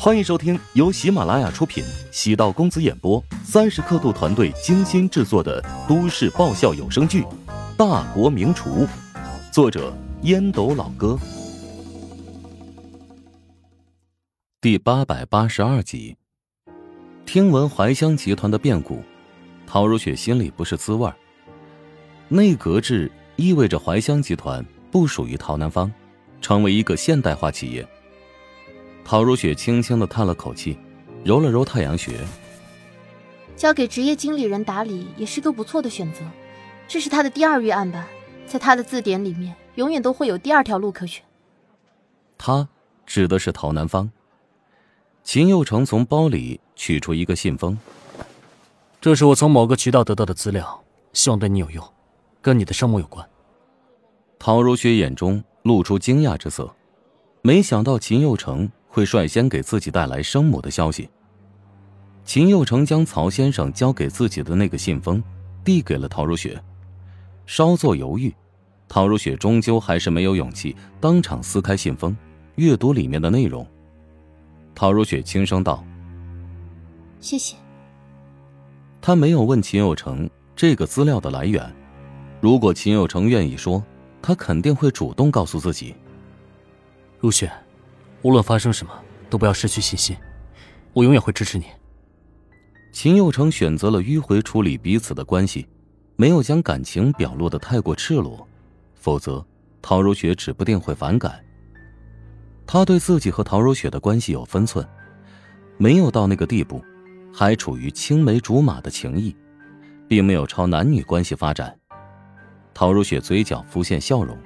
欢迎收听由喜马拉雅出品、喜道公子演播、三十刻度团队精心制作的都市爆笑有声剧《大国名厨》，作者烟斗老哥，第八百八十二集。听闻怀香集团的变故，陶如雪心里不是滋味内阁制意味着怀香集团不属于陶南方，成为一个现代化企业。陶如雪轻轻的叹了口气，揉了揉太阳穴。交给职业经理人打理也是个不错的选择，这是他的第二预案吧？在他的字典里面，永远都会有第二条路可选。他指的是陶南方。秦佑成从包里取出一个信封，这是我从某个渠道得到的资料，希望对你有用，跟你的生母有关。陶如雪眼中露出惊讶之色，没想到秦佑成。会率先给自己带来生母的消息。秦佑成将曹先生交给自己的那个信封递给了陶如雪，稍作犹豫，陶如雪终究还是没有勇气当场撕开信封，阅读里面的内容。陶如雪轻声道：“谢谢。”他没有问秦佑成这个资料的来源，如果秦佑成愿意说，他肯定会主动告诉自己。如雪。无论发生什么，都不要失去信心，我永远会支持你。秦佑成选择了迂回处理彼此的关系，没有将感情表露的太过赤裸，否则陶如雪指不定会反感。他对自己和陶如雪的关系有分寸，没有到那个地步，还处于青梅竹马的情谊，并没有朝男女关系发展。陶如雪嘴角浮现笑容，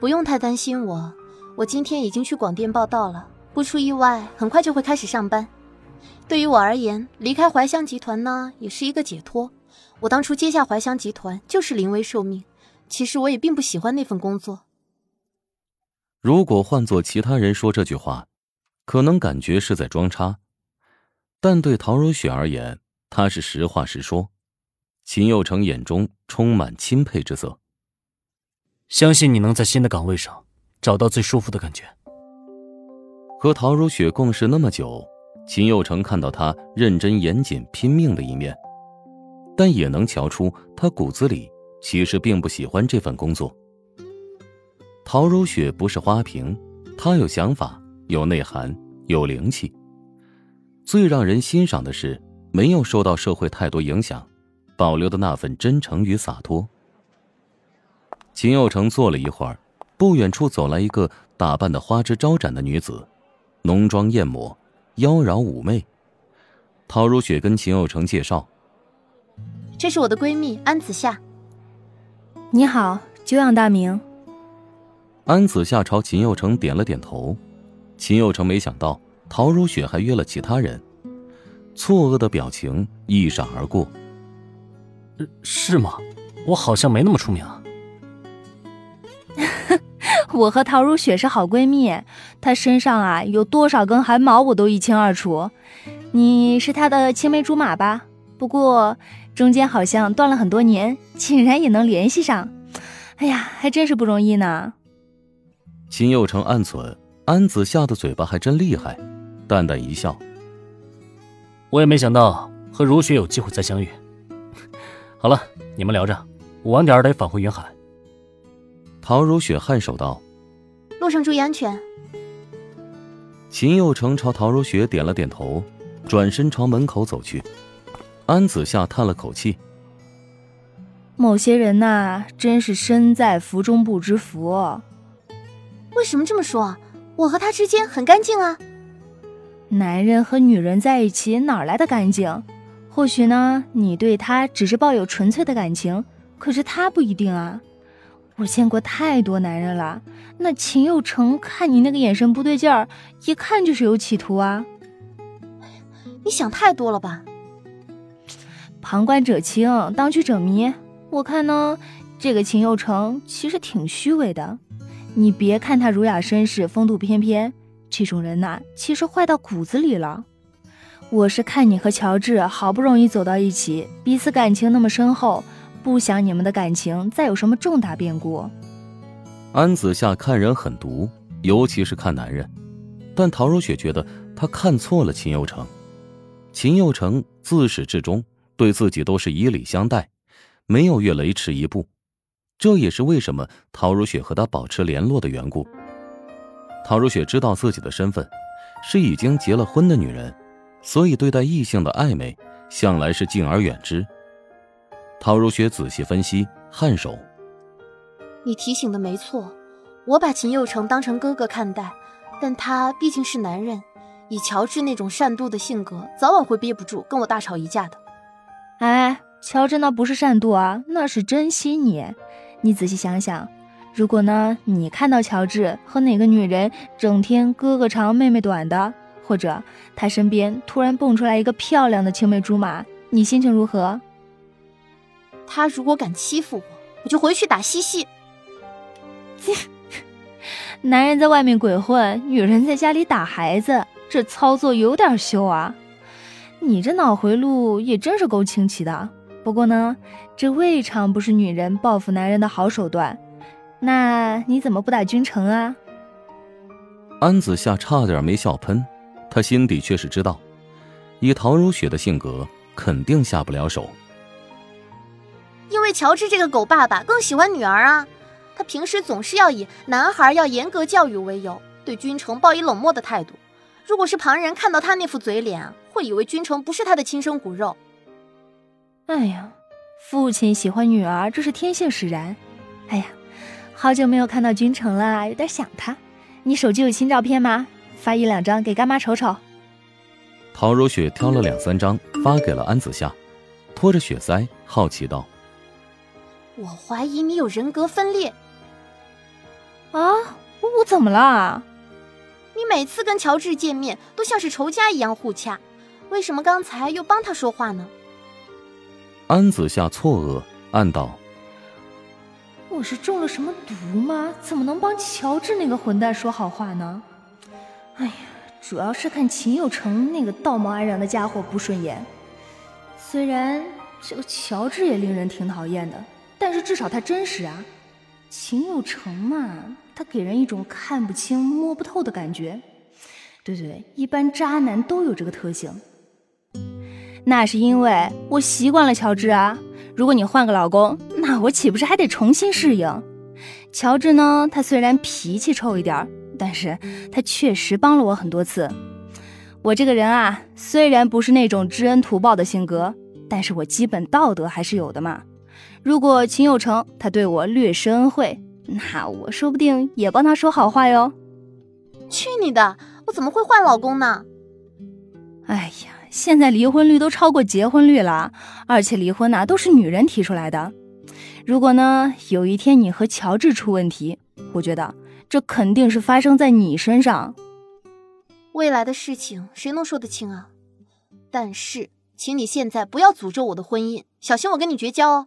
不用太担心我。我今天已经去广电报道了，不出意外，很快就会开始上班。对于我而言，离开怀香集团呢，也是一个解脱。我当初接下怀香集团就是临危受命，其实我也并不喜欢那份工作。如果换做其他人说这句话，可能感觉是在装叉，但对陶如雪而言，她是实话实说。秦佑成眼中充满钦佩之色，相信你能在新的岗位上。找到最舒服的感觉。和陶如雪共事那么久，秦佑成看到她认真严谨、拼命的一面，但也能瞧出她骨子里其实并不喜欢这份工作。陶如雪不是花瓶，她有想法、有内涵、有灵气。最让人欣赏的是，没有受到社会太多影响，保留的那份真诚与洒脱。秦佑成坐了一会儿。不远处走来一个打扮的花枝招展的女子，浓妆艳抹，妖娆妩媚。陶如雪跟秦佑成介绍：“这是我的闺蜜安子夏。”“你好，久仰大名。”安子夏朝秦佑成点了点头。秦佑成没想到陶如雪还约了其他人，错愕的表情一闪而过。“是吗？我好像没那么出名。”我和陶如雪是好闺蜜，她身上啊有多少根汗毛我都一清二楚。你是她的青梅竹马吧？不过中间好像断了很多年，竟然也能联系上，哎呀，还真是不容易呢。秦佑成暗忖，安子夏的嘴巴还真厉害，淡淡一笑。我也没想到和如雪有机会再相遇。好了，你们聊着，我晚点得返回云海。陶如雪颔首道：“路上注意安全。”秦佑成朝陶如雪点了点头，转身朝门口走去。安子夏叹了口气：“某些人呐，真是身在福中不知福。”为什么这么说？我和他之间很干净啊。男人和女人在一起哪来的干净？或许呢，你对他只是抱有纯粹的感情，可是他不一定啊。我见过太多男人了，那秦佑成看你那个眼神不对劲儿，一看就是有企图啊！你想太多了吧？旁观者清，当局者迷。我看呢，这个秦佑成其实挺虚伪的。你别看他儒雅绅士、风度翩翩，这种人呐，其实坏到骨子里了。我是看你和乔治好不容易走到一起，彼此感情那么深厚。不想你们的感情再有什么重大变故。安子夏看人很毒，尤其是看男人。但陶如雪觉得他看错了秦佑成。秦佑成自始至终对自己都是以礼相待，没有越雷池一步。这也是为什么陶如雪和他保持联络的缘故。陶如雪知道自己的身份是已经结了婚的女人，所以对待异性的暧昧向来是敬而远之。陶如雪仔细分析，颔首：“你提醒的没错，我把秦佑成当成哥哥看待，但他毕竟是男人，以乔治那种善妒的性格，早晚会憋不住跟我大吵一架的。”哎，乔治那不是善妒啊，那是珍惜你。你仔细想想，如果呢，你看到乔治和哪个女人整天哥哥长妹妹短的，或者他身边突然蹦出来一个漂亮的青梅竹马，你心情如何？他如果敢欺负我，我就回去打西西。男人在外面鬼混，女人在家里打孩子，这操作有点秀啊！你这脑回路也真是够清奇的。不过呢，这未尝不是女人报复男人的好手段。那你怎么不打君城啊？安子夏差点没笑喷，他心底却是知道，以陶如雪的性格，肯定下不了手。因为乔治这个狗爸爸更喜欢女儿啊，他平时总是要以男孩要严格教育为由，对君城抱以冷漠的态度。如果是旁人看到他那副嘴脸，会以为君城不是他的亲生骨肉。哎呀，父亲喜欢女儿，这是天性使然。哎呀，好久没有看到君城了，有点想他。你手机有新照片吗？发一两张给干妈瞅瞅。陶如雪挑了两三张发给了安子夏，托着雪腮，好奇道：“我怀疑你有人格分裂。啊，我怎么了？你每次跟乔治见面都像是仇家一样互掐，为什么刚才又帮他说话呢？”安子夏错愕，暗道：“我是中了什么毒吗？怎么能帮乔治那个混蛋说好话呢？哎呀，主要是看秦有成那个道貌岸然的家伙不顺眼。虽然这个乔治也令人挺讨厌的，但是至少他真实啊。秦有成嘛，他给人一种看不清、摸不透的感觉。对对，一般渣男都有这个特性。”那是因为我习惯了乔治啊。如果你换个老公，那我岂不是还得重新适应？乔治呢？他虽然脾气臭一点，但是他确实帮了我很多次。我这个人啊，虽然不是那种知恩图报的性格，但是我基本道德还是有的嘛。如果秦有成他对我略施恩惠，那我说不定也帮他说好话哟。去你的！我怎么会换老公呢？哎呀！现在离婚率都超过结婚率了，而且离婚呐都是女人提出来的。如果呢有一天你和乔治出问题，我觉得这肯定是发生在你身上。未来的事情谁能说得清啊？但是，请你现在不要诅咒我的婚姻，小心我跟你绝交哦。